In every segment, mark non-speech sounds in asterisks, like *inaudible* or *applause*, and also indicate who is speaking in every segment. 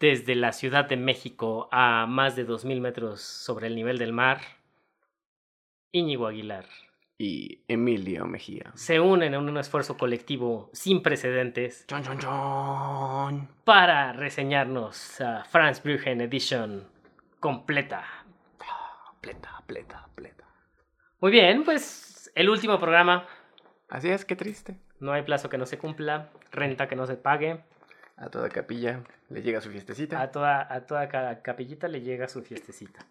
Speaker 1: desde la Ciudad de México a más de 2.000 metros sobre el nivel del mar, Íñigo Aguilar.
Speaker 2: Y Emilio Mejía.
Speaker 1: Se unen en un esfuerzo colectivo sin precedentes
Speaker 2: Chon, chon, chon.
Speaker 1: para reseñarnos a Franz Brüchen Edition completa.
Speaker 2: Pleta, pleta, pleta.
Speaker 1: Muy bien, pues el último programa.
Speaker 2: Así es, qué triste.
Speaker 1: No hay plazo que no se cumpla, renta que no se pague.
Speaker 2: A toda capilla le llega su fiestecita.
Speaker 1: A toda, a toda ca- capillita le llega su fiestecita.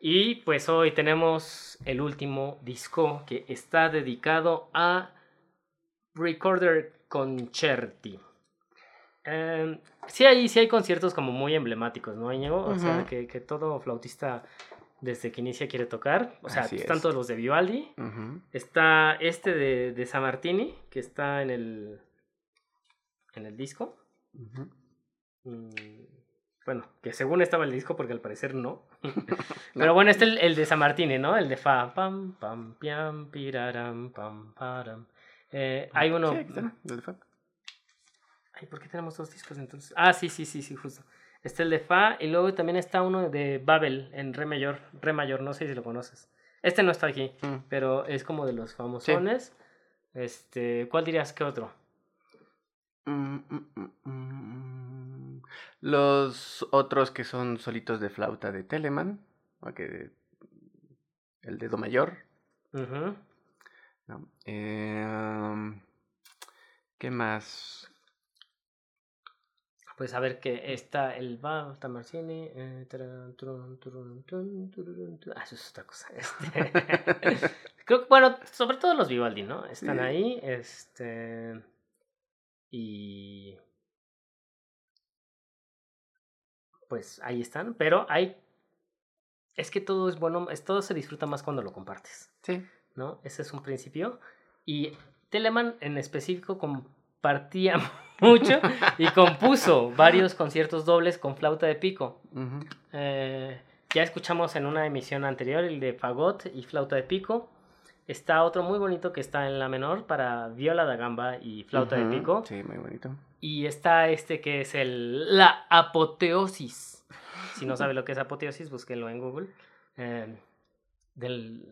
Speaker 1: Y pues hoy tenemos el último disco que está dedicado a Recorder Concerti. Em, sí, hay, sí hay conciertos como muy emblemáticos, ¿no, Íñigo? O sea, que, que todo flautista desde que inicia quiere tocar. O sea,
Speaker 2: Así
Speaker 1: están
Speaker 2: es.
Speaker 1: todos los de Vivaldi. Está este de, de San Martini, que está en el, en el disco. Mm, Bueno, que según estaba el disco, porque al parecer no. *laughs* *laughs* Pero bueno, este es el, el de San Martini, ¿no? El de Fa. Pam, pam, piam, piraram, pam, param. Eh, hay uno.
Speaker 2: Sí, aquí está, los de Fa.
Speaker 1: Ay, ¿por qué tenemos dos discos entonces? Ah, sí, sí, sí, sí, justo. Está el de Fa y luego también está uno de Babel en Re mayor. Re mayor, no sé si lo conoces. Este no está aquí,
Speaker 2: Mm.
Speaker 1: pero es como de los famosones. Este, ¿cuál dirías que otro?
Speaker 2: Mm, mm, mm. Los otros que son solitos de flauta de Telemann, o que el de Do mayor. ¿no? Em, ¿Qué más?
Speaker 1: Pues a ver que está el Ba, San Martini. eh, turun, turun. Ah, eso es otra cosa. Este, *laughs* Creo que, bueno, sobre todo los Vivaldi, ¿no? Están
Speaker 2: Sí.
Speaker 1: ahí. Este. Y. Pues ahí están. Pero hay. Es que todo es bueno. Es, todo se disfruta más cuando lo compartes.
Speaker 2: Sí.
Speaker 1: ¿no? Ese es un principio. Y Telemann en específico compartía *laughs* mucho y compuso varios conciertos dobles con flauta de pico. Eh, ya escuchamos en una emisión anterior el de fagot y flauta de pico. Está otro muy bonito que está en la menor para viola da gamba y flauta de pico.
Speaker 2: Sí, muy bonito.
Speaker 1: Y está este que es el la apoteosis. Si no sabe lo que es apoteosis, búsquenlo en Google. Eh, del,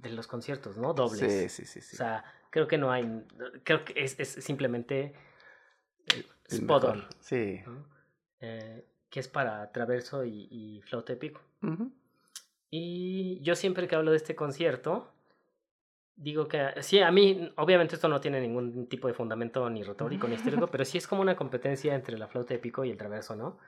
Speaker 1: de los conciertos, ¿no? Dobles.
Speaker 2: Sí, sí, sí. sí.
Speaker 1: O sea, creo que no hay. Creo que es, es simplemente
Speaker 2: El
Speaker 1: spot on,
Speaker 2: Sí.
Speaker 1: ¿no? Eh, que es para traverso y, y flauta de pico. Y yo siempre que hablo de este concierto, digo que sí, a mí, obviamente esto no tiene ningún tipo de fundamento ni retórico ni histórico, *laughs* pero sí es como una competencia entre la flauta de pico y el traverso, ¿no?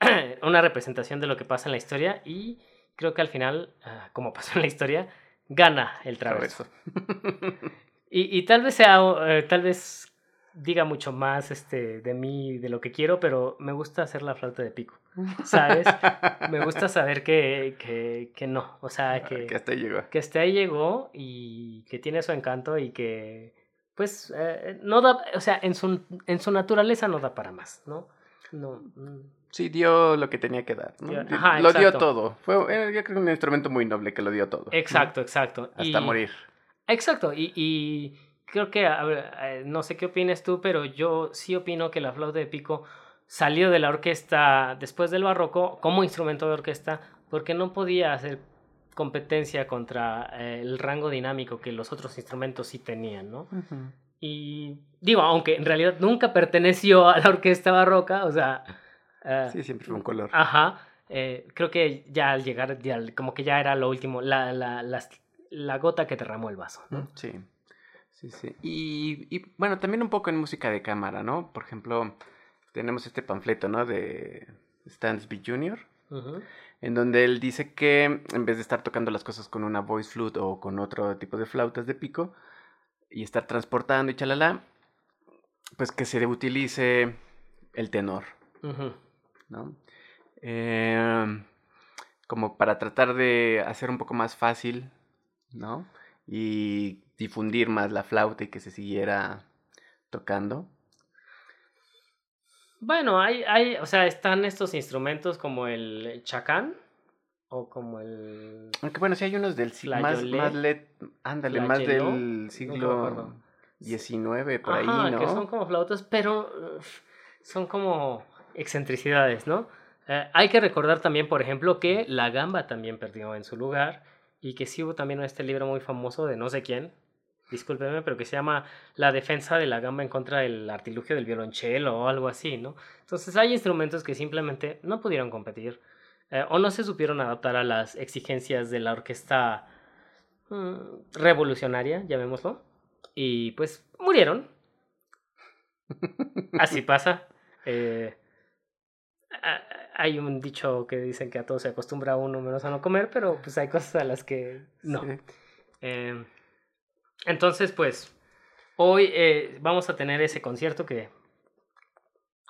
Speaker 1: *clears throat* una representación de lo que pasa en la historia y creo que al final, ah, como pasó en la historia, gana el traverso. *laughs* Y, y tal vez sea, eh, tal vez diga mucho más este, de mí, de lo que quiero, pero me gusta hacer la flauta de pico, *laughs* ¿sabes? me gusta *laughs* saber que, que, que no, o sea, que,
Speaker 2: que hasta ahí llegó.
Speaker 1: que hasta ahí llegó y que tiene su encanto y que, pues, eh, no da, o sea, en su, en su naturaleza no da para más, ¿no? No. mm.
Speaker 2: Sí, dio lo que tenía que dar.
Speaker 1: ajá,
Speaker 2: lo dio todo. Fue, yo creo que un instrumento muy noble que lo dio todo. ¿no?
Speaker 1: Exacto, exacto.
Speaker 2: Hasta
Speaker 1: Y-
Speaker 2: morir.
Speaker 1: Exacto, y, y creo que, a ver, eh, no sé qué opinas tú, pero yo sí opino que la flauta de pico salió de la orquesta después del barroco como instrumento de orquesta porque no podía hacer competencia contra eh, el rango dinámico que los otros instrumentos sí tenían, ¿no? Y digo, aunque en realidad nunca perteneció a la orquesta barroca, o sea... eh,
Speaker 2: Sí, siempre fue un color.
Speaker 1: Ajá. eh, creo que ya al llegar, ya, como que ya era lo último, la, la, las- la gota que derramó el vaso, ¿no?
Speaker 2: Sí. Sí, sí. Y, y, bueno, también un poco en música de cámara, ¿no? Por ejemplo, tenemos este panfleto, ¿no? De Stansby Jr., en donde él dice que en vez de estar tocando las cosas con una voice flute o con otro tipo de flautas de pico y estar transportando y chalala, pues que se utilice el tenor,
Speaker 1: Ujú.
Speaker 2: ¿no? Em, como para tratar de hacer un poco más fácil, ¿no? Y difundir más la flauta y que se siguiera tocando.
Speaker 1: Bueno, hay, hay, o sea, están estos instrumentos como el chacán o como el...
Speaker 2: Aunque bueno, sí hay unos del siglo más, más let- ándale, más del siglo. XIX, por
Speaker 1: Ajá,
Speaker 2: ahí, ¿no?
Speaker 1: que son como flautas, pero son como excentricidades, ¿no? Eh, hay que recordar también, por ejemplo, que la gamba también perdió en su lugar y que sí hubo también este libro muy famoso de no sé quién, discúlpeme, pero que se llama La defensa de la gamba en contra del artilugio del violonchelo o algo así, ¿no? Entonces hay instrumentos que simplemente no pudieron competir eh, o no se supieron adaptar a las exigencias de la orquesta mm, revolucionaria, llamémoslo, y pues murieron. Así *laughs* pasa. Eh, hay un dicho que dicen que a todo se acostumbra uno menos a no comer, pero pues hay cosas a las que no. Eh, entonces, pues, hoy eh, vamos a tener ese concierto que,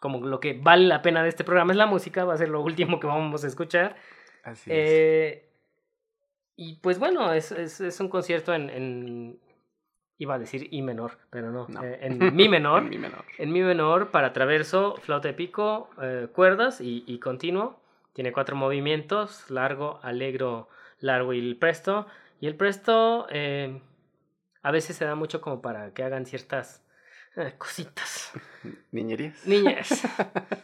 Speaker 1: como lo que vale la pena de este programa es la música, va a ser lo último que vamos a escuchar.
Speaker 2: Así
Speaker 1: es. Y pues bueno, es, es, es un concierto en, en, iba a decir I menor, pero no,
Speaker 2: No.
Speaker 1: eh, en Mi menor. *laughs*
Speaker 2: En mi menor.
Speaker 1: En Mi menor para traverso, flauta de pico, eh, cuerdas y, y continuo. Tiene cuatro movimientos, largo, alegro, largo y el presto. Y el presto eh, a veces se da mucho como para que hagan ciertas eh, cositas. *laughs*
Speaker 2: ¿Niñerías?
Speaker 1: Niñas.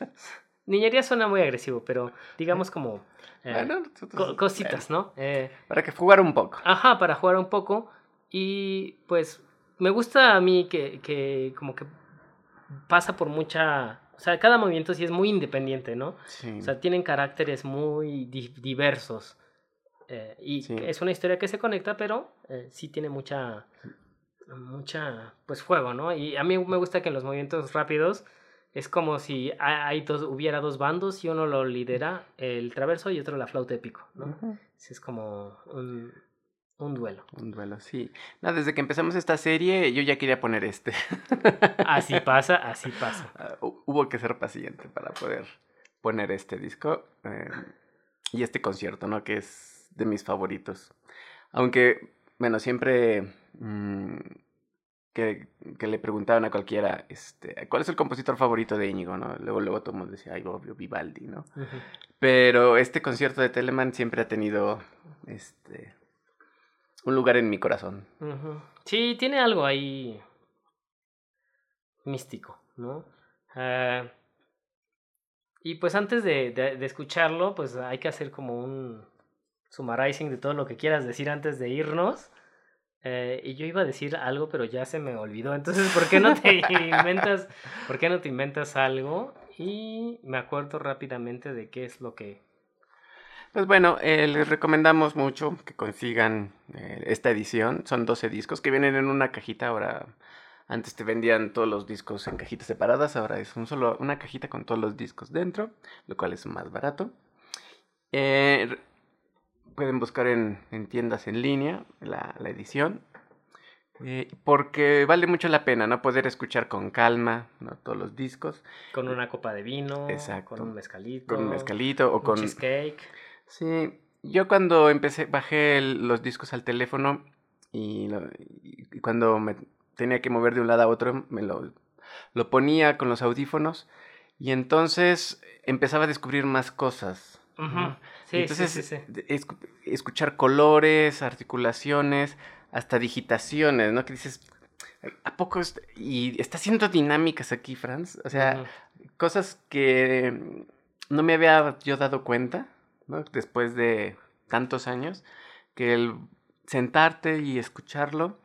Speaker 1: *laughs* Niñería suena muy agresivo, pero digamos como eh,
Speaker 2: Bueno, nosotros-
Speaker 1: co- cositas, ¿no? Eh,
Speaker 2: para que jugar un poco.
Speaker 1: Ajá, para jugar un poco. Y pues me gusta a mí que, que como que pasa por mucha... O sea, cada movimiento sí es muy independiente, ¿no?
Speaker 2: Sí.
Speaker 1: O sea, tienen caracteres muy di- diversos. Eh, y
Speaker 2: Sí.
Speaker 1: es una historia que se conecta, pero eh, sí tiene mucha... Mucha, pues, fuego, ¿no? Y a mí me gusta que en los movimientos rápidos es como si ha- hay dos, hubiera dos bandos y uno lo lidera el traverso y otro la flauta de pico, ¿no? Es como un, un duelo.
Speaker 2: Un duelo, sí. No, desde que empezamos esta serie, yo ya quería poner este. *laughs*
Speaker 1: Así pasa, así pasa.
Speaker 2: Ah, hu- hubo que ser paciente para poder poner este disco eh, y este concierto, ¿no? Que es de mis favoritos. Aunque, bueno, siempre mm, que, que le preguntaban a cualquiera, este, ¿cuál es el compositor favorito de Íñigo, no? Luego, luego todo el mundo decía, ay, obvio, Vivaldi, ¿no? Pero este concierto de Telemann siempre ha tenido, este, un lugar en mi corazón.
Speaker 1: Sí, tiene algo ahí místico, ¿no? Ah, y pues antes de, de- de escucharlo, pues hay que hacer como un summarizing de todo lo que quieras decir antes de irnos. Eh, y yo iba a decir algo, pero ya se me olvidó. *laughs* Entonces, ¿por qué no te inventas, por qué no te inventas algo? Y me acuerdo rápidamente de qué es lo que
Speaker 2: Pues bueno, eh, les recomendamos mucho que consigan eh, esta edición. Son 12 discos que vienen en una cajita. Ahora, antes te vendían todos los discos en cajitas separadas. Ahora es un solo, una cajita con todos los discos dentro, lo cual es más barato. Eh, pueden buscar en, en tiendas en línea la, la edición. eh, porque vale mucho la pena, ¿no? Poder escuchar con calma, ¿no? Todos los discos.
Speaker 1: con una copa de vino,
Speaker 2: Exacto.
Speaker 1: con un mezcalito,
Speaker 2: Con un mezcalito o
Speaker 1: un
Speaker 2: con...
Speaker 1: cheesecake.
Speaker 2: Sí, yo cuando empecé, bajé el- los discos al teléfono y, lo- y cuando me tenía que mover de un lado a otro, me lo, lo ponía con los audífonos y entonces empezaba a descubrir más cosas.
Speaker 1: Sí,
Speaker 2: entonces,
Speaker 1: sí, sí,
Speaker 2: escuchar colores, articulaciones, hasta digitaciones, ¿no? Que dices, ¿a poco? es- Y está haciendo dinámicas aquí, Franz. O sea, cosas que no me había yo dado cuenta, ¿no? Después de tantos años, que el sentarte y escucharlo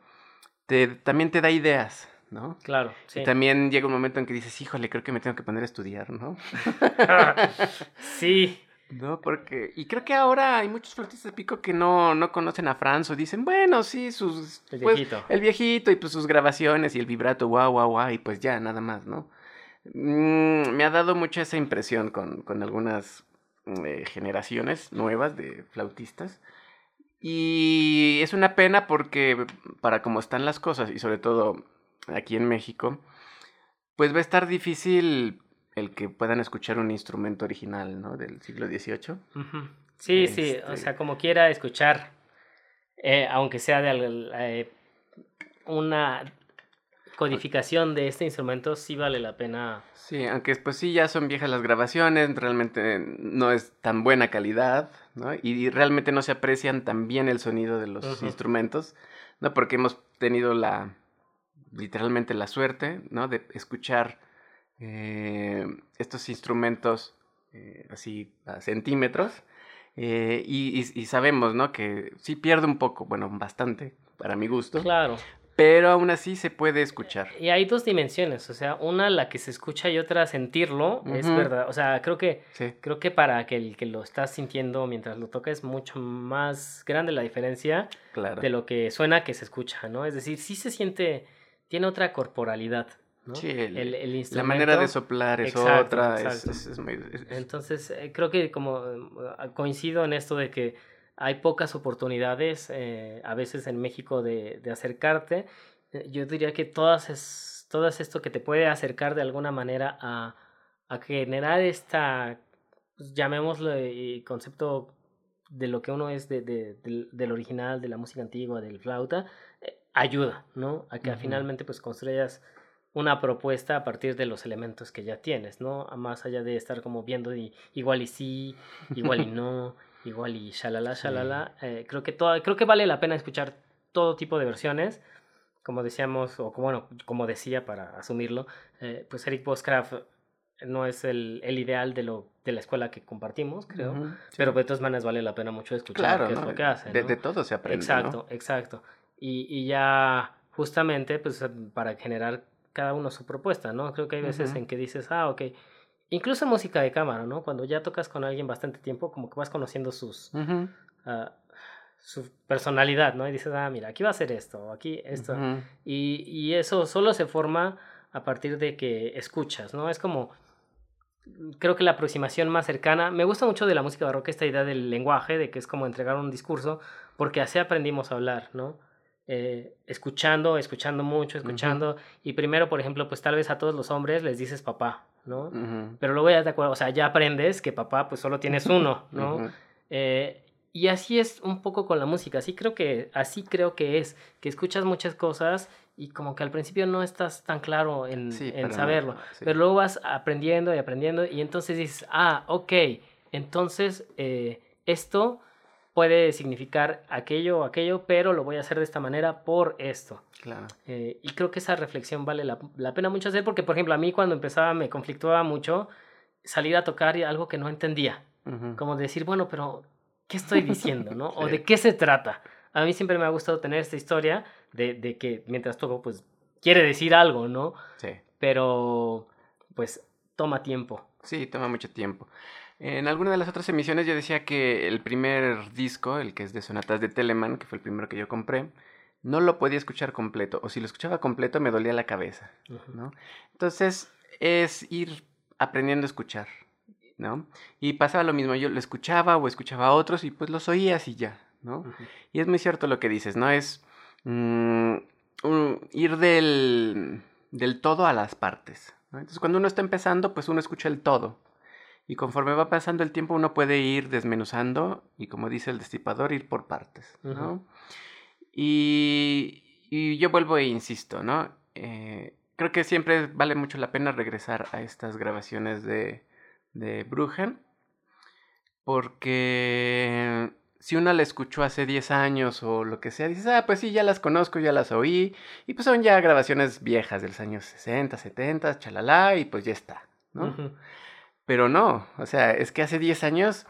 Speaker 2: te, también te da ideas, ¿no?
Speaker 1: Claro, sí.
Speaker 2: Y también llega un momento en que dices, híjole, creo que me tengo que poner a estudiar, ¿no? *laughs*
Speaker 1: sí,
Speaker 2: No, porque... Y creo que ahora hay muchos flautistas de pico que no, no conocen a Franz o dicen, bueno, sí, sus...
Speaker 1: el
Speaker 2: pues,
Speaker 1: viejito.
Speaker 2: el viejito y pues sus grabaciones y el vibrato, guau, guau, guau, y pues ya, nada más, ¿no? Mm, me ha dado mucha esa impresión con, con algunas mm, eh, generaciones nuevas de flautistas. Y es una pena porque para cómo están las cosas, y sobre todo aquí en México, pues va a estar difícil el que puedan escuchar un instrumento original, ¿no? Del siglo XVIII.
Speaker 1: Sí, sí, o
Speaker 2: Este-
Speaker 1: sea, como quiera escuchar, eh, aunque sea de eh, una codificación de este instrumento, sí vale la pena.
Speaker 2: Sí, aunque pues sí ya son viejas las grabaciones, realmente no es tan buena calidad, ¿no? Y realmente no se aprecian tan bien el sonido de los instrumentos, ¿no? Porque hemos tenido la, literalmente la suerte, ¿no? De escuchar eh, estos instrumentos eh, así a centímetros. Eh, y, y, sabemos, ¿no? Que sí pierde un poco, bueno, bastante, para mi gusto.
Speaker 1: Claro.
Speaker 2: Pero aún así se puede escuchar.
Speaker 1: Y hay dos dimensiones, o sea, una la que se escucha y otra sentirlo, es verdad. O sea, creo que, creo que para que el que lo estás sintiendo mientras lo toca es mucho más grande la diferencia de lo que suena que se escucha, ¿no? Es decir, sí se siente, tiene otra corporalidad. ¿No?
Speaker 2: Sí, el, la manera de soplar es otra.
Speaker 1: Entonces, eh, creo que como eh, coincido en esto de que hay pocas oportunidades eh, a veces en México de, de acercarte. yo diría que todas es, todas esto que te puede acercar de alguna manera a, a generar esta, pues, llamémoslo, concepto de lo que uno es de, de, del, original, de la música antigua, del flauta, ayuda, ¿no? A que finalmente pues construyas una propuesta a partir de los elementos que ya tienes, ¿no? Más allá de estar como viendo y, igual y sí, igual y *laughs* no, igual y shalala, shalala. Eh, creo, que todo, creo que vale la pena escuchar todo tipo de versiones. Como decíamos, o como, bueno, como decía para asumirlo, eh, pues Eric Boscraft no es el, el, ideal de, lo, de la escuela que compartimos, creo. Pero de todas maneras vale la pena mucho escuchar qué es lo que hace.
Speaker 2: De, todo se aprende.
Speaker 1: Exacto, exacto. Y, y ya justamente, pues para generar cada uno su propuesta, ¿no? Creo que hay veces en que dices, ah, ok. Incluso música de cámara, ¿no? Cuando ya tocas con alguien bastante tiempo, como que vas conociendo sus... Ah, su personalidad, ¿no? Y dices, ah, mira, aquí va a ser esto, aquí esto. y, y eso solo se forma a partir de que escuchas, ¿no? Es como, creo que la aproximación más cercana, me gusta mucho de la música barroca esta idea del lenguaje, de que es como entregar un discurso, porque así aprendimos a hablar, ¿no? Eh, escuchando, escuchando mucho, escuchando. Y primero, por ejemplo, pues tal vez a todos los hombres les dices papá, ¿no? Pero luego ya te acuerdas, o sea, ya aprendes que papá pues solo tienes uno, *laughs* ¿no? Eh, y así es un poco con la música, así creo que, así creo que es, que escuchas muchas cosas y como que al principio no estás tan claro en, en saberlo, pero luego vas aprendiendo y aprendiendo y entonces dices, ah, ok, entonces eh, esto puede significar aquello o aquello, pero lo voy a hacer de esta manera por esto.
Speaker 2: Claro.
Speaker 1: Eh, y creo que esa reflexión vale la, la, pena mucho hacer porque, por ejemplo, a mí cuando empezaba me conflictuaba mucho salir a tocar algo que no entendía. Como decir, bueno, pero ¿qué estoy diciendo? ¿no? *laughs* ¿O de qué se trata? A mí siempre me ha gustado tener esta historia de, de que mientras toco, pues quiere decir algo, ¿no?
Speaker 2: Sí.
Speaker 1: Pero, pues, toma tiempo.
Speaker 2: Sí, toma mucho tiempo. En alguna de las otras emisiones yo decía que el primer disco, el que es de sonatas de Telemann, que fue el primero que yo compré, no lo podía escuchar completo, o si lo escuchaba completo me dolía la cabeza, ¿no? Entonces es ir aprendiendo a escuchar, ¿no? Y pasaba lo mismo, yo lo escuchaba o escuchaba a otros y pues los oías y ya, ¿no? Y es muy cierto lo que dices, ¿no? Es mm, ir del, del todo a las partes, Entonces cuando uno está empezando, pues uno escucha el todo, y conforme va pasando el tiempo uno puede ir desmenuzando y como dice el destipador, ir por partes, ¿no? y, y, yo vuelvo e insisto, ¿no? Eh, creo que siempre vale mucho la pena regresar a estas grabaciones de, de Brugen, porque si uno la escuchó hace 10 años o lo que sea, dices, ah, pues sí, ya las conozco, ya las oí, y pues son ya grabaciones viejas de los años 60, 70, chalala, y pues ya está, ¿no? Pero no, o sea, es que hace 10 años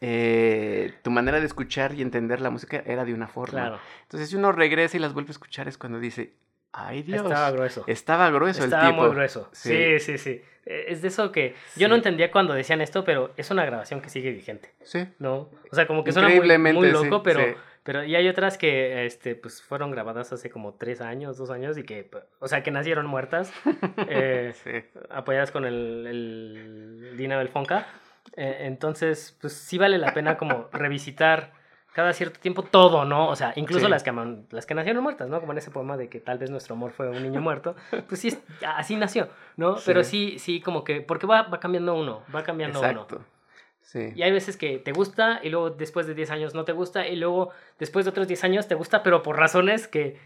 Speaker 2: eh, tu manera de escuchar y entender la música era de una forma. Entonces, si uno regresa y las vuelve a escuchar, es cuando dice, ay Dios.
Speaker 1: Estaba grueso.
Speaker 2: Estaba grueso
Speaker 1: el tipo. Estaba muy grueso. Sí. sí, sí, e, Es de eso que yo no entendía cuando decían esto, pero es una grabación que sigue vigente.
Speaker 2: Sí.
Speaker 1: ¿No? O sea, como que suena muy, muy loco, pero pero y hay otras que este, pues, fueron grabadas hace como tres años, dos años, y que, o sea, que nacieron muertas, *laughs* eh, apoyadas con el, el Dina del Fonca. Eh, entonces, pues sí vale la pena como revisitar cada cierto tiempo todo, ¿no? O sea, incluso las, que, las que nacieron muertas, ¿no? Como en ese poema de que tal vez nuestro amor fue un niño muerto. Pues sí, así nació, ¿no? Pero sí, sí, como que, porque va, va cambiando uno, va cambiando Exacto. uno. Y hay veces que te gusta y luego después de 10 años no te gusta y luego después de otros 10 años te gusta, pero por razones que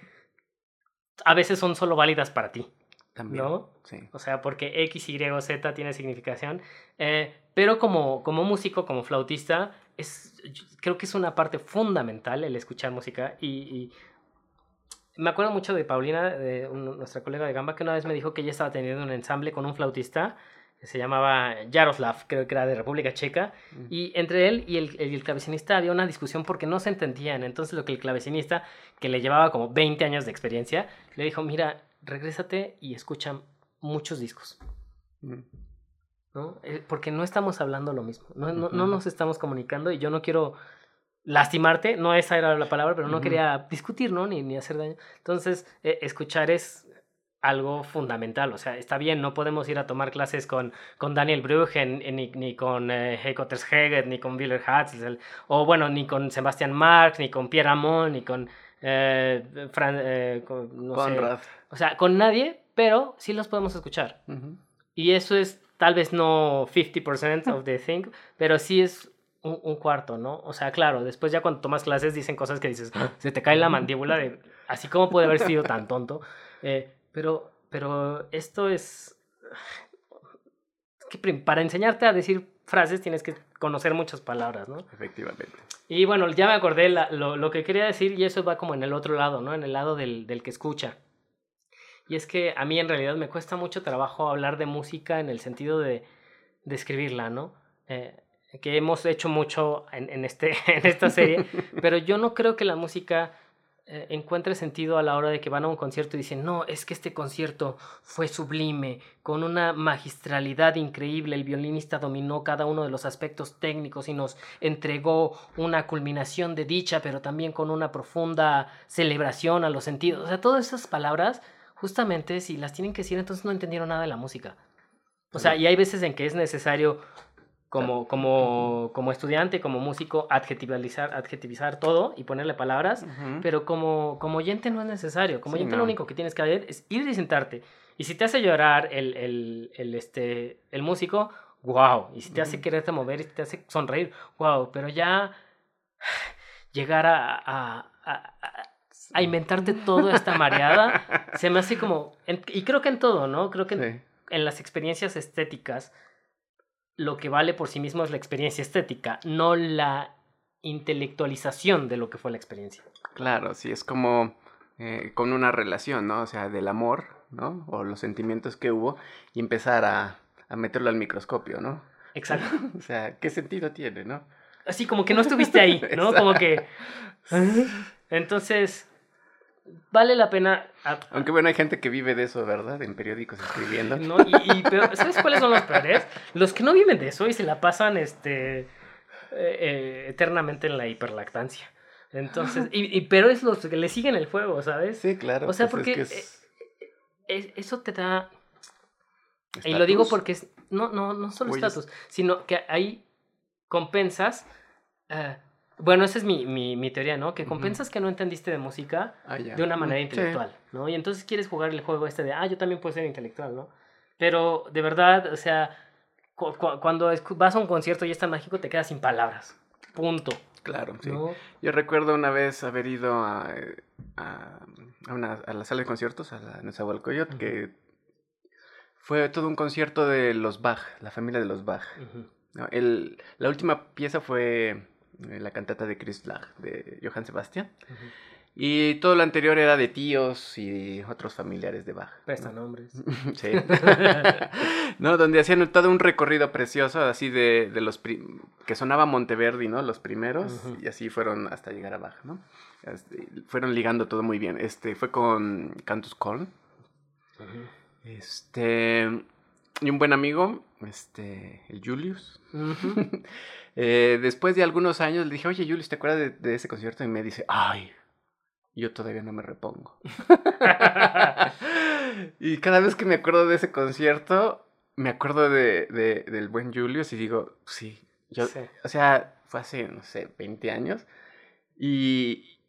Speaker 1: a veces son solo válidas para ti. También. ¿No?
Speaker 2: Sí.
Speaker 1: O sea, porque X, Y o Z tiene significación. Eh, pero como, como músico, como flautista, es, creo que es una parte fundamental el escuchar música y, me acuerdo mucho de Paulina, de nuestra colega de Gamba, que una vez me dijo que ella estaba teniendo un ensamble con un flautista se llamaba Jaroslav, creo que era de República Checa, y entre él y el, el, clavecinista había una discusión porque no se entendían. Entonces lo que el clavecinista, que le llevaba como 20 años de experiencia, le dijo, mira, regrésate y escucha muchos discos. ¿No? Eh, porque no estamos hablando lo mismo, no, no, no, nos estamos comunicando y yo no quiero lastimarte, no esa era la palabra, pero no quería discutir, ¿no? Ni, ni hacer daño. Entonces, eh, escuchar es algo fundamental. O sea, está bien, no podemos ir a tomar clases con, con Daniel Bruggen, ni, ni con eh, Heiko Terscheger, ni con Willer Hatzel, o bueno, ni con Sebastian Marx, ni con Pierre Amon, ni con, eh, Fran, eh, no sé, o sea, con nadie, pero sí los podemos escuchar. Y eso es tal vez no 50% of the thing, pero sí es un, un, cuarto, ¿no? O sea, claro, después ya cuando tomas clases dicen cosas que dices, se te cae la mandíbula de, así como puede haber sido tan tonto. Eh, *laughs* pero, pero esto es... *sighs* Que para enseñarte a decir frases tienes que conocer muchas palabras, ¿no?
Speaker 2: Efectivamente.
Speaker 1: Y bueno, ya me acordé lo, lo, que quería decir y eso va como en el otro lado, ¿no? En el lado del, del que escucha. Y es que a mí en realidad me cuesta mucho trabajo hablar de música en el sentido de, de escribirla, ¿no? Eh, que hemos hecho mucho en, en, este, *laughs* en esta serie, *laughs* pero yo no creo que la música eh, encuentre sentido a la hora de que van a un concierto y dicen, no, es que este concierto fue sublime, con una magistralidad increíble, el violinista dominó cada uno de los aspectos técnicos y nos entregó una culminación de dicha, pero también con una profunda celebración a los sentidos. O sea, todas esas palabras, justamente, si las tienen que decir, entonces no entendieron nada de la música. O sea, y hay veces en que es necesario como, como, como estudiante, como músico, adjetivizar, adjetivizar todo y ponerle palabras, pero como, como oyente no es necesario. Como oyente lo único que tienes que hacer es ir y sentarte. Y si te hace llorar el, el, el, este, el músico, wow. Y si te hace quererte mover y te hace sonreír, wow. Pero ya *sighs* llegar a, a, a, a inventarte toda esta mareada, se me hace como... y creo que en todo, ¿no? Creo que en, en las experiencias estéticas lo que vale por sí mismo es la experiencia estética, no la intelectualización de lo que fue la experiencia.
Speaker 2: Claro, sí, es como eh, con una relación, ¿no? O sea, del amor, ¿no? O los sentimientos que hubo y empezar a, a meterlo al microscopio, ¿no?
Speaker 1: Exacto. *laughs*
Speaker 2: o sea, ¿qué sentido tiene, no?
Speaker 1: Así como que no estuviste ahí, ¿no? como que... *laughs* Entonces, vale la pena.
Speaker 2: Aunque bueno, hay gente que vive de eso, ¿verdad? En periódicos escribiendo.
Speaker 1: No, y, pero, ¿sabes cuáles son los peores? Los que no viven de eso y se la pasan este, eh, eh, eternamente en la hiperlactancia. Entonces, y, pero es los que le siguen el fuego, ¿sabes?
Speaker 2: Sí, claro.
Speaker 1: O sea, pues porque eh, eso te da... Y lo digo porque es, no, no, no solo estatus, sino que ahí compensas bueno, esa es mi, mi, mi teoría, ¿no? Que compensas que no entendiste de música ah, de una manera intelectual, ¿no? Y entonces quieres jugar el juego este de, ah, yo también puedo ser intelectual, ¿no? Pero de verdad, o sea, cuando vas a un concierto y es tan mágico, te quedas sin palabras. Punto.
Speaker 2: Claro, sí. Yo recuerdo una vez haber ido a, a, una, a la sala de conciertos, a la Nezahualcóyotl, que fue todo un concierto de los Bach, la familia de los Bach. El, la última pieza fue la cantata de Chris de Johann Sebastian. Y todo lo anterior era de tíos y otros familiares de Bach.
Speaker 1: Presta nombres. *laughs*
Speaker 2: sí. *laughs* no, donde hacían todo un recorrido precioso, así de, de los que sonaba Monteverdi, ¿no? Los primeros, y así fueron hasta llegar a Bach, ¿no? Este, fueron ligando todo muy bien. Este, fue con Cantus Korn. Este, y un buen amigo, este, el Julius. *laughs* Eh, después de algunos años le dije, oye, Julius, ¿te acuerdas de, ese concierto? Y me dice, ay, yo todavía no me repongo. *laughs* y cada vez que me acuerdo de ese concierto, me acuerdo de, del buen Julius y digo, sí, yo, o sea, fue hace, no sé, 20 años. Y,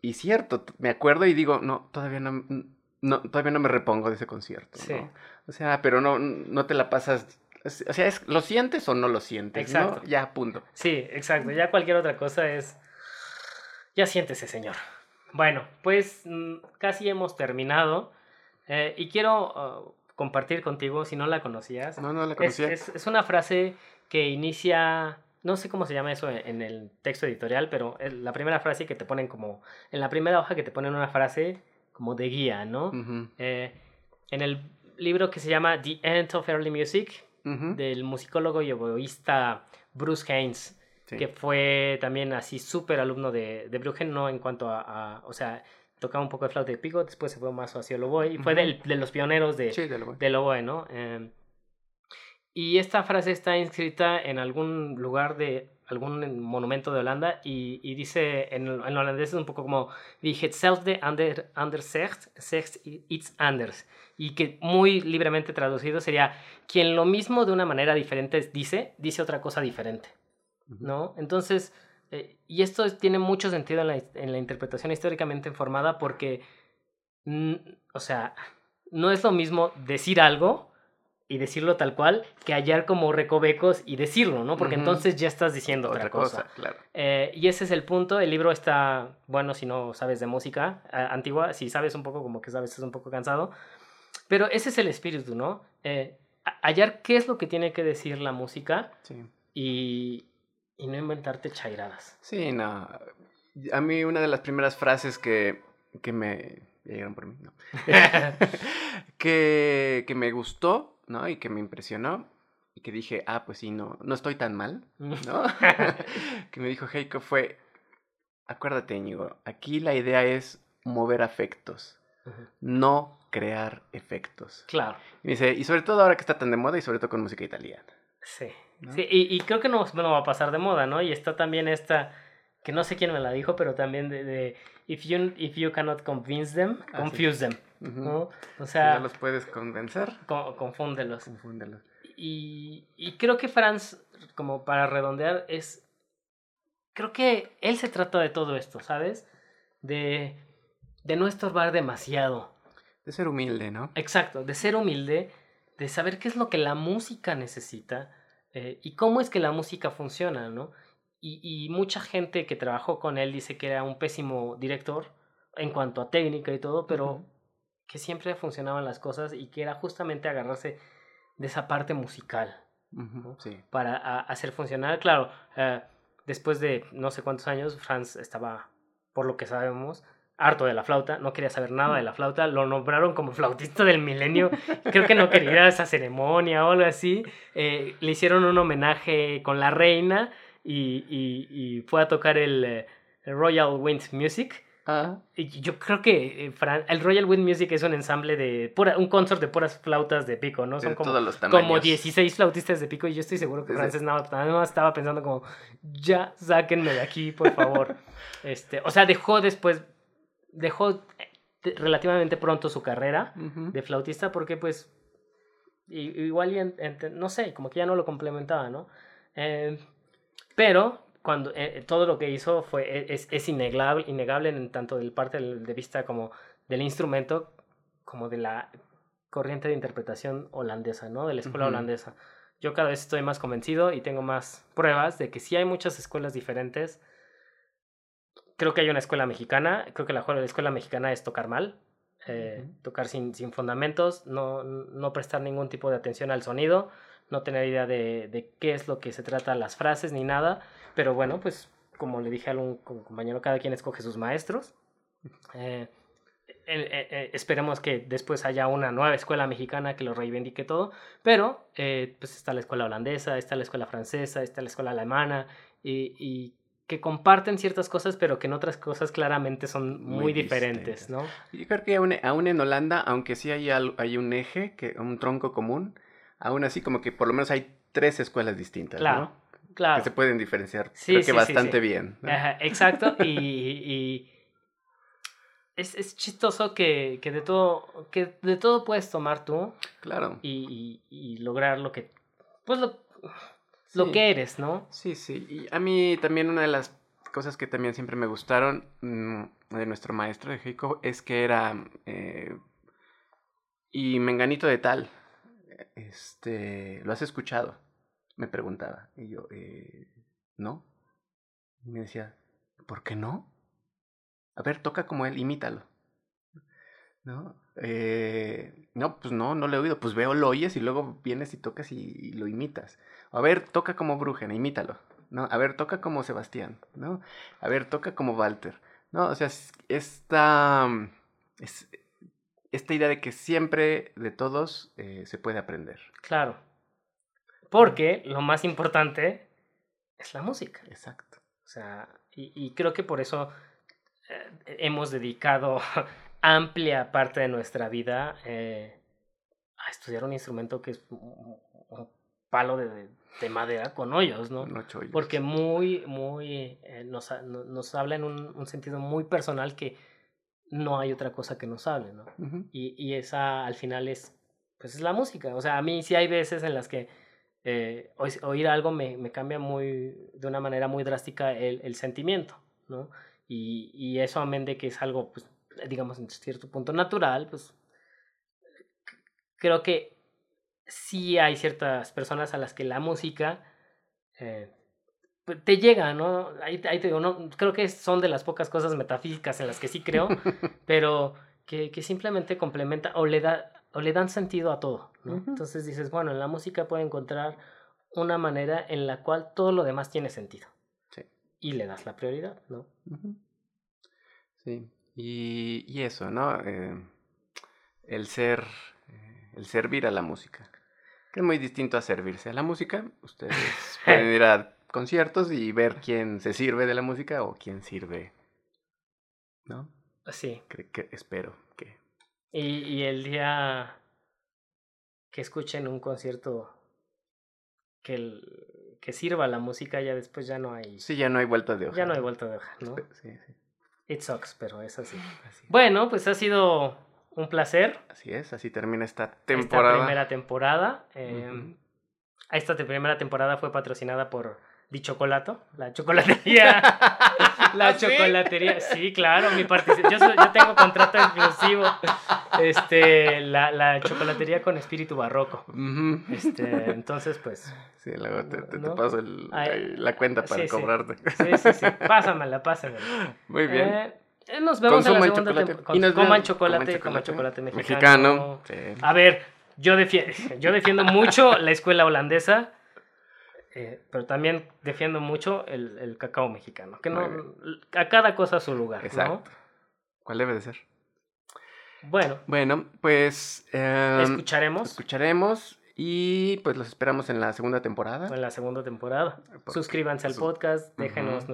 Speaker 2: y, cierto, me acuerdo y digo, no, todavía no, no, todavía no me repongo de ese concierto. O sea, pero no, no te la pasas o sea, es, ¿lo sientes o no lo sientes? Exacto. Ya, punto.
Speaker 1: Sí, exacto. Ya cualquier otra cosa es. Ya siéntese, señor. Bueno, pues mm, casi hemos terminado. Eh, y quiero uh, compartir contigo, si no la conocías.
Speaker 2: No, no la conocía.
Speaker 1: Es, es, una frase que inicia. No sé cómo se llama eso en el texto editorial, pero la primera frase que te ponen como. En la primera hoja que te ponen una frase como de guía, ¿no? Eh, en el libro que se llama The End of Early Music, del musicólogo y oboísta Bruce Haynes,
Speaker 2: sí.
Speaker 1: que fue también así súper alumno de, de Brugen, no en cuanto a, a- o sea, tocaba un poco de flauta de pico, después se fue más hacia el oboe y fue del- de los pioneros de,
Speaker 2: Sí,
Speaker 1: del oboe, ¿no? Eh, y esta frase está inscrita en algún lugar de algún monumento de Holanda y, y dice en, en holandés es un poco como Wie hetzelfde ander, ander zegt, zegt iets anders. Y que muy libremente traducido sería quien lo mismo de una manera diferente dice, dice otra cosa diferente. ¿no? Entonces, eh, y esto es- tiene mucho sentido en la, en la interpretación históricamente informada porque, mm, o sea, no es lo mismo decir algo y decirlo tal cual que hallar como recovecos y decirlo, ¿no? Porque
Speaker 2: Ujú.
Speaker 1: entonces ya estás diciendo otra,
Speaker 2: Otra
Speaker 1: cosa.
Speaker 2: cosa, claro.
Speaker 1: Eh, y ese es el punto. El libro está, bueno, si no sabes de música eh, antigua, si sabes un poco, como que sabes, estás un poco cansado. Pero ese es el espíritu, ¿no? Eh, hallar qué es lo que tiene que decir la música
Speaker 2: Sí.
Speaker 1: y, y no inventarte chairadas.
Speaker 2: Sí, no. A mí una de las primeras frases que, que me... ya llegaron por mí, no. *laughs* *laughs* que, que me gustó, ¿no? Y que me impresionó. Y que dije, ah, pues sí, no, no estoy tan mal, *laughs* ¿no? *laughs* que me dijo Heiko fue, acuérdate, Íñigo, aquí la idea es mover afectos, no crear efectos.
Speaker 1: claro,
Speaker 2: Y me dice, y sobre todo ahora que está tan de moda y sobre todo con música italiana.
Speaker 1: sí.
Speaker 2: ¿no?
Speaker 1: Sí, y, y creo que no, no va a pasar de moda, ¿no? Y está también esta, que no sé quién me la dijo, pero también de, de if, you, if you cannot convince them,
Speaker 2: Ah, sí.
Speaker 1: confuse them. ¿no? O
Speaker 2: Si
Speaker 1: sea,
Speaker 2: no los puedes convencer,
Speaker 1: co- confúndelos.
Speaker 2: confúndelos.
Speaker 1: Y, y creo que Franz, como para redondear, es. Creo que él se trata de todo esto, ¿sabes? De, de no estorbar demasiado.
Speaker 2: De ser humilde, ¿no?
Speaker 1: Exacto, de ser humilde, de saber qué es lo que la música necesita eh, y cómo es que la música funciona, ¿no? Y, y mucha gente que trabajó con él dice que era un pésimo director en cuanto a técnica y todo, pero que siempre funcionaban las cosas y que era justamente agarrarse de esa parte musical
Speaker 2: Sí.
Speaker 1: para a- hacer funcionar. Claro, eh, después de no sé cuántos años, Franz estaba, por lo que sabemos, harto de la flauta, no quería saber nada de la flauta, lo nombraron como flautista del milenio, creo que no quería esa ceremonia o algo así, eh, le hicieron un homenaje con la reina y, y- y fue a tocar el, eh, el Royal Wind Music.
Speaker 2: Ah,
Speaker 1: Y Yo creo que eh, Fran- el Royal Wind Music es un ensamble de pura, un concert de puras flautas de pico, ¿no? Son
Speaker 2: de
Speaker 1: como
Speaker 2: todos los
Speaker 1: como 16 flautistas de pico y yo estoy seguro que. Frances nada, nada más estaba pensando como, ya sáquenme de aquí, por favor. *laughs* este, o sea, dejó después, dejó eh, relativamente pronto su carrera
Speaker 2: Ujú.
Speaker 1: de flautista porque pues igual, y en- ente- no sé, como que ya no lo complementaba, ¿no? Eh, pero cuando eh, todo lo que hizo fue, e- es, es innegable, innegable en tanto del parte del- de vista como del instrumento como de la corriente de interpretación holandesa, ¿no? De la escuela holandesa. Yo cada vez estoy más convencido y tengo más pruebas de que sí hay muchas escuelas diferentes. Creo que hay una escuela mexicana, creo que la, la escuela mexicana es tocar mal, eh,
Speaker 2: Ujú.
Speaker 1: tocar sin, sin fundamentos, no, no prestar ningún tipo de atención al sonido, no tener idea de, de qué es lo que se trata las frases ni nada, pero bueno, pues como le dije a un compañero, cada quien escoge sus maestros. Eh, eh, eh, esperemos que después haya una nueva escuela mexicana que lo reivindique todo, pero pues está la escuela holandesa, está la escuela francesa, está la escuela alemana y, y que comparten ciertas cosas, pero que en otras cosas claramente son muy,
Speaker 2: Muy
Speaker 1: diferentes,
Speaker 2: distintas.
Speaker 1: ¿no?
Speaker 2: Yo creo que aún, aún en Holanda, aunque sí hay, hay un eje, que, un tronco común, aún así como que por lo menos hay tres escuelas distintas,
Speaker 1: Claro,
Speaker 2: ¿no?
Speaker 1: claro.
Speaker 2: Que se pueden diferenciar,
Speaker 1: Sí,
Speaker 2: creo que
Speaker 1: sí,
Speaker 2: bastante
Speaker 1: sí.
Speaker 2: bien. ¿no?
Speaker 1: Ajá, exacto, y, y es, es chistoso que, que, de todo, que de todo puedes tomar tú
Speaker 2: Claro.
Speaker 1: y, y, y lograr lo que, pues lo, lo que eres, ¿no?
Speaker 2: Sí, sí. Y a mí también una de las cosas que también siempre me gustaron mm, de nuestro maestro de Heiko es que era... eh, y menganito de tal, este, ¿lo has escuchado? Me preguntaba. Y yo, eh, ¿no? Y me decía, ¿por qué no? A ver, toca como él, imítalo. ¿No? Eh, no, pues no, no lo he oído. Pues veo, lo oyes y luego vienes y tocas y, lo imitas. A ver, toca como Brujen, imítalo. ¿no? A ver, toca como Sebastián, ¿no? A ver, toca como Walter. ¿no? O sea, es- esta, es- esta idea de que siempre de todos eh, se puede aprender.
Speaker 1: Claro. Porque lo más importante es la música.
Speaker 2: Exacto.
Speaker 1: O sea, y, y creo que por eso eh, hemos dedicado *laughs* amplia parte de nuestra vida eh, a estudiar un instrumento que es un, un palo de, de, madera con hoyos, ¿no?
Speaker 2: Ocho hoyos.
Speaker 1: Porque muy, muy, nos, nos habla en un, un sentido muy personal que no hay otra cosa que nos hable, ¿no? Y, y esa al final es, pues es la música. O sea, a mí sí hay veces en las que eh, oír algo me, me cambia muy, de una manera muy drástica el, el sentimiento, ¿no? Y, y eso amén de que es algo, pues, digamos, en cierto punto natural, pues creo que sí hay ciertas personas a las que la música eh, te llega, ¿no? Ahí, ahí te digo, no, creo que son de las pocas cosas metafísicas en las que sí creo, *laughs* pero que, que simplemente complementa o le, da, o le dan sentido a todo, ¿no? Entonces dices, bueno, en la música puedo encontrar una manera en la cual todo lo demás tiene sentido.
Speaker 2: Sí.
Speaker 1: Y le das la prioridad, ¿no?
Speaker 2: Sí, y, y eso, ¿no? Eh, el ser, eh, el servir a la música, que es muy distinto a servirse a la música. Ustedes *laughs* pueden ir a conciertos y ver quién se sirve de la música o quién sirve, ¿no?
Speaker 1: Sí.
Speaker 2: Cre- que, espero que...
Speaker 1: Y, y el día que escuchen un concierto que, el- que sirva la música, ya después ya no hay,
Speaker 2: Sí, ya no hay vuelta de hoja.
Speaker 1: ya no hay vuelta de hoja, ¿no?
Speaker 2: Sí, sí,
Speaker 1: It sucks, pero es así.
Speaker 2: así,
Speaker 1: Bueno, pues ha sido un placer
Speaker 2: así es, así termina esta
Speaker 1: esta
Speaker 2: temporada.
Speaker 1: primera temporada. Eh. Esta primera temporada fue patrocinada por Di Chocolato, la chocolatería. *laughs* la
Speaker 2: ¿Ah,
Speaker 1: chocolatería. Sí, claro, mi partici- yo, soy- yo tengo contrato exclusivo. Este, la, la chocolatería con espíritu barroco. Este, entonces, pues,
Speaker 2: Sí, luego te, te- paso el-
Speaker 1: Ay,
Speaker 2: ahí la cuenta para
Speaker 1: sí,
Speaker 2: cobrarte.
Speaker 1: sí, sí, sí. Pásamela, pásamela.
Speaker 2: Muy bien.
Speaker 1: Eh, nos vemos en la segunda temporada. Coman
Speaker 2: vemos-
Speaker 1: chocolate,
Speaker 2: coman
Speaker 1: coman
Speaker 2: chocolate.
Speaker 1: mexicano.
Speaker 2: Mexicano.
Speaker 1: A ver, yo, defi- *laughs* yo defiendo mucho la escuela holandesa, eh, pero también defiendo mucho el, el cacao mexicano. Que no, a cada cosa su lugar,
Speaker 2: Exacto. ¿Cuál debe de ser?
Speaker 1: ¿no? Bueno,
Speaker 2: Bueno, pues em,
Speaker 1: escucharemos
Speaker 2: escucharemos y pues los esperamos en la segunda temporada.
Speaker 1: en la segunda temporada.
Speaker 2: Porque-
Speaker 1: Suscríbanse al
Speaker 2: su-
Speaker 1: podcast, déjenos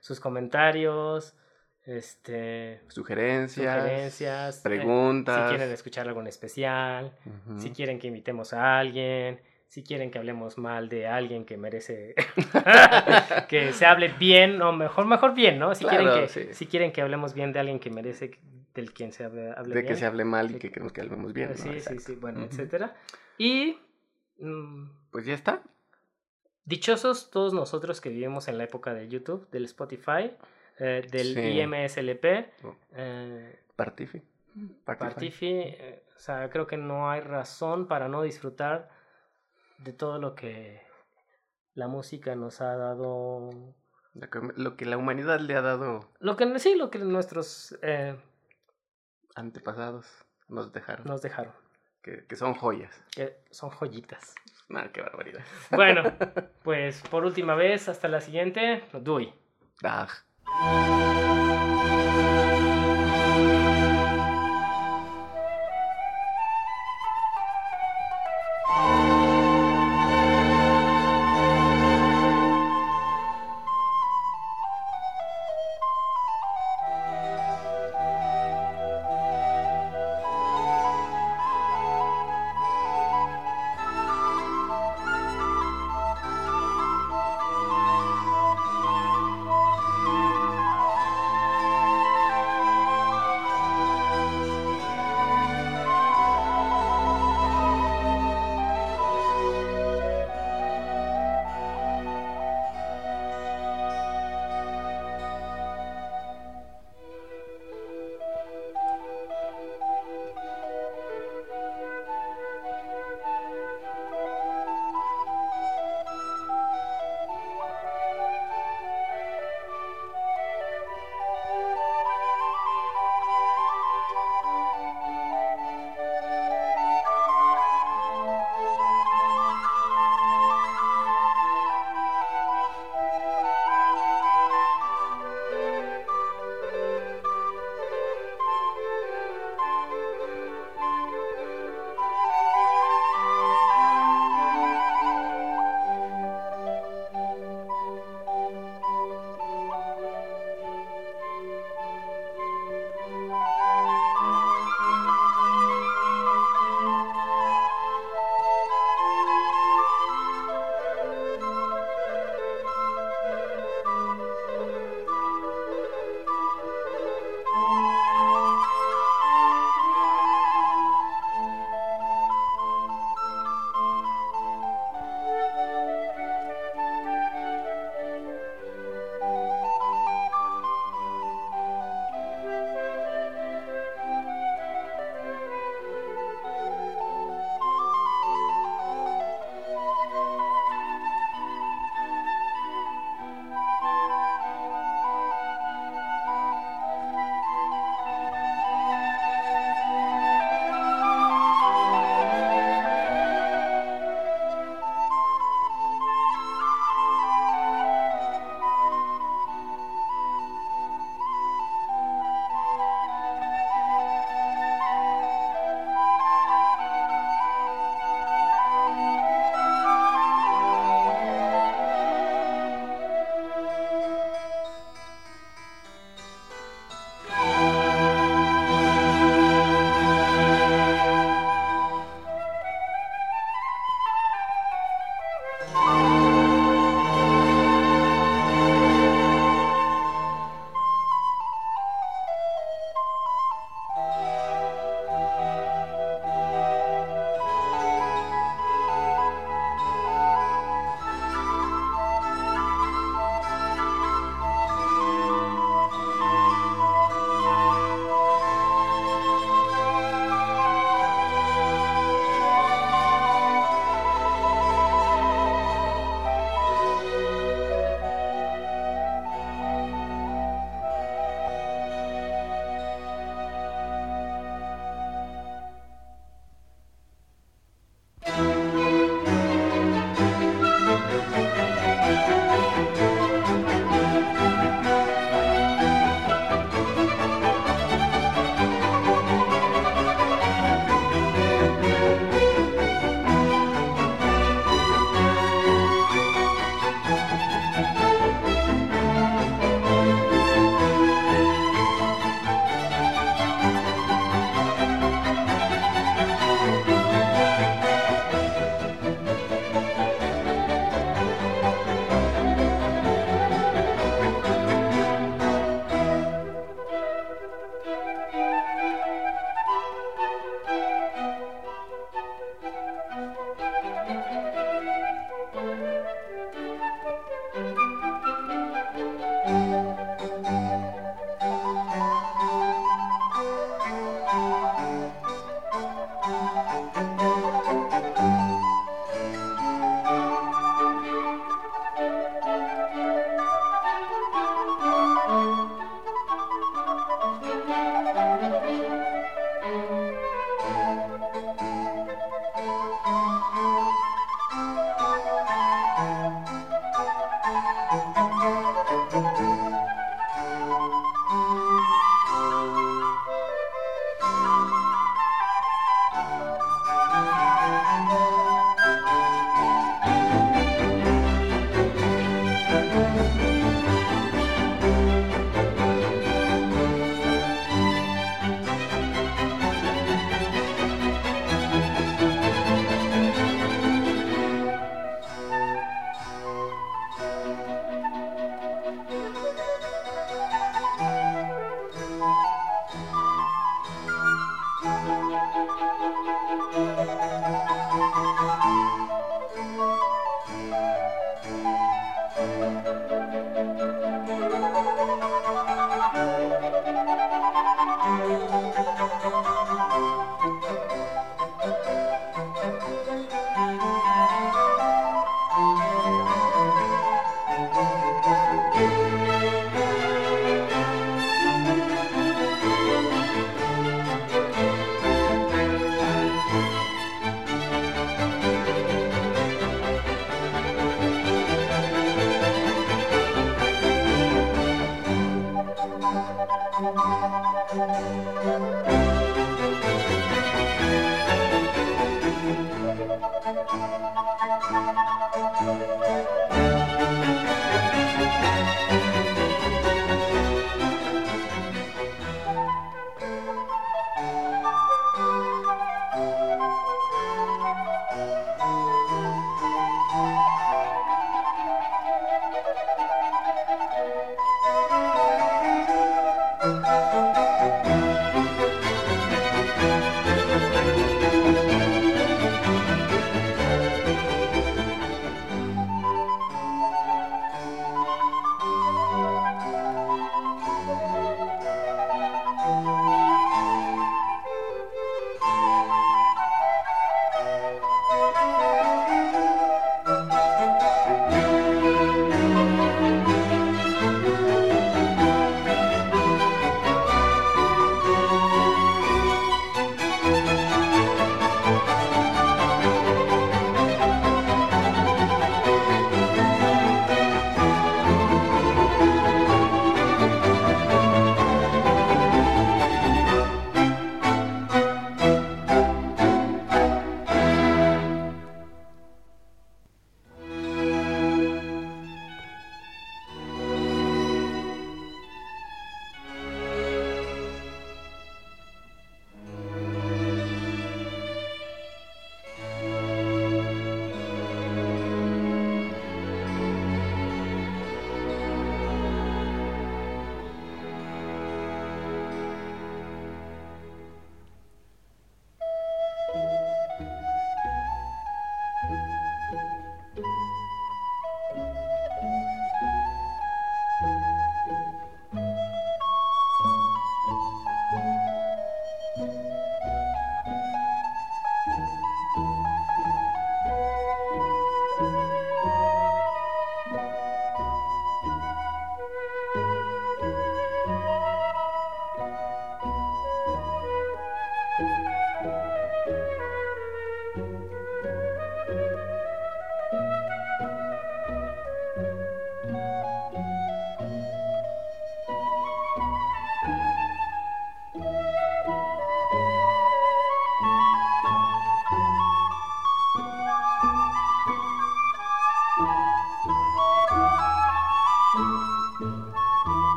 Speaker 1: sus comentarios, este,
Speaker 2: Sugerencias,
Speaker 1: sugerencias, eh,
Speaker 2: preguntas.
Speaker 1: si quieren escuchar algo en especial. Si quieren que invitemos a alguien, si quieren que hablemos mal de alguien que merece *laughs* que se hable bien, no, mejor, mejor bien, ¿no? Si, quieren que,
Speaker 2: sí.
Speaker 1: si quieren que hablemos bien de alguien que merece del quien se hable, hable
Speaker 2: de
Speaker 1: bien.
Speaker 2: que se hable mal y que queremos que hablemos bien. ¿no?
Speaker 1: Sí, sí,
Speaker 2: Exacto.
Speaker 1: sí, bueno,
Speaker 2: Ujú.
Speaker 1: etcétera. Y mm,
Speaker 2: Pues ya está.
Speaker 1: dichosos todos nosotros que vivimos en la época de YouTube, del Spotify, eh, del
Speaker 2: Sí.
Speaker 1: IMSLP,
Speaker 2: Oh.
Speaker 1: eh,
Speaker 2: Partifi.
Speaker 1: Partifi, eh, o sea, creo que no hay razón para no disfrutar de todo lo que la música nos ha dado.
Speaker 2: Lo que, lo que la humanidad le ha dado
Speaker 1: Lo que sí, lo que nuestros eh,
Speaker 2: antepasados nos dejaron.
Speaker 1: nos dejaron,
Speaker 2: Que, que son joyas.
Speaker 1: que son joyitas.
Speaker 2: No, qué barbaridad.
Speaker 1: Bueno, *laughs* pues por última vez, hasta la siguiente. Dui.
Speaker 2: Ah.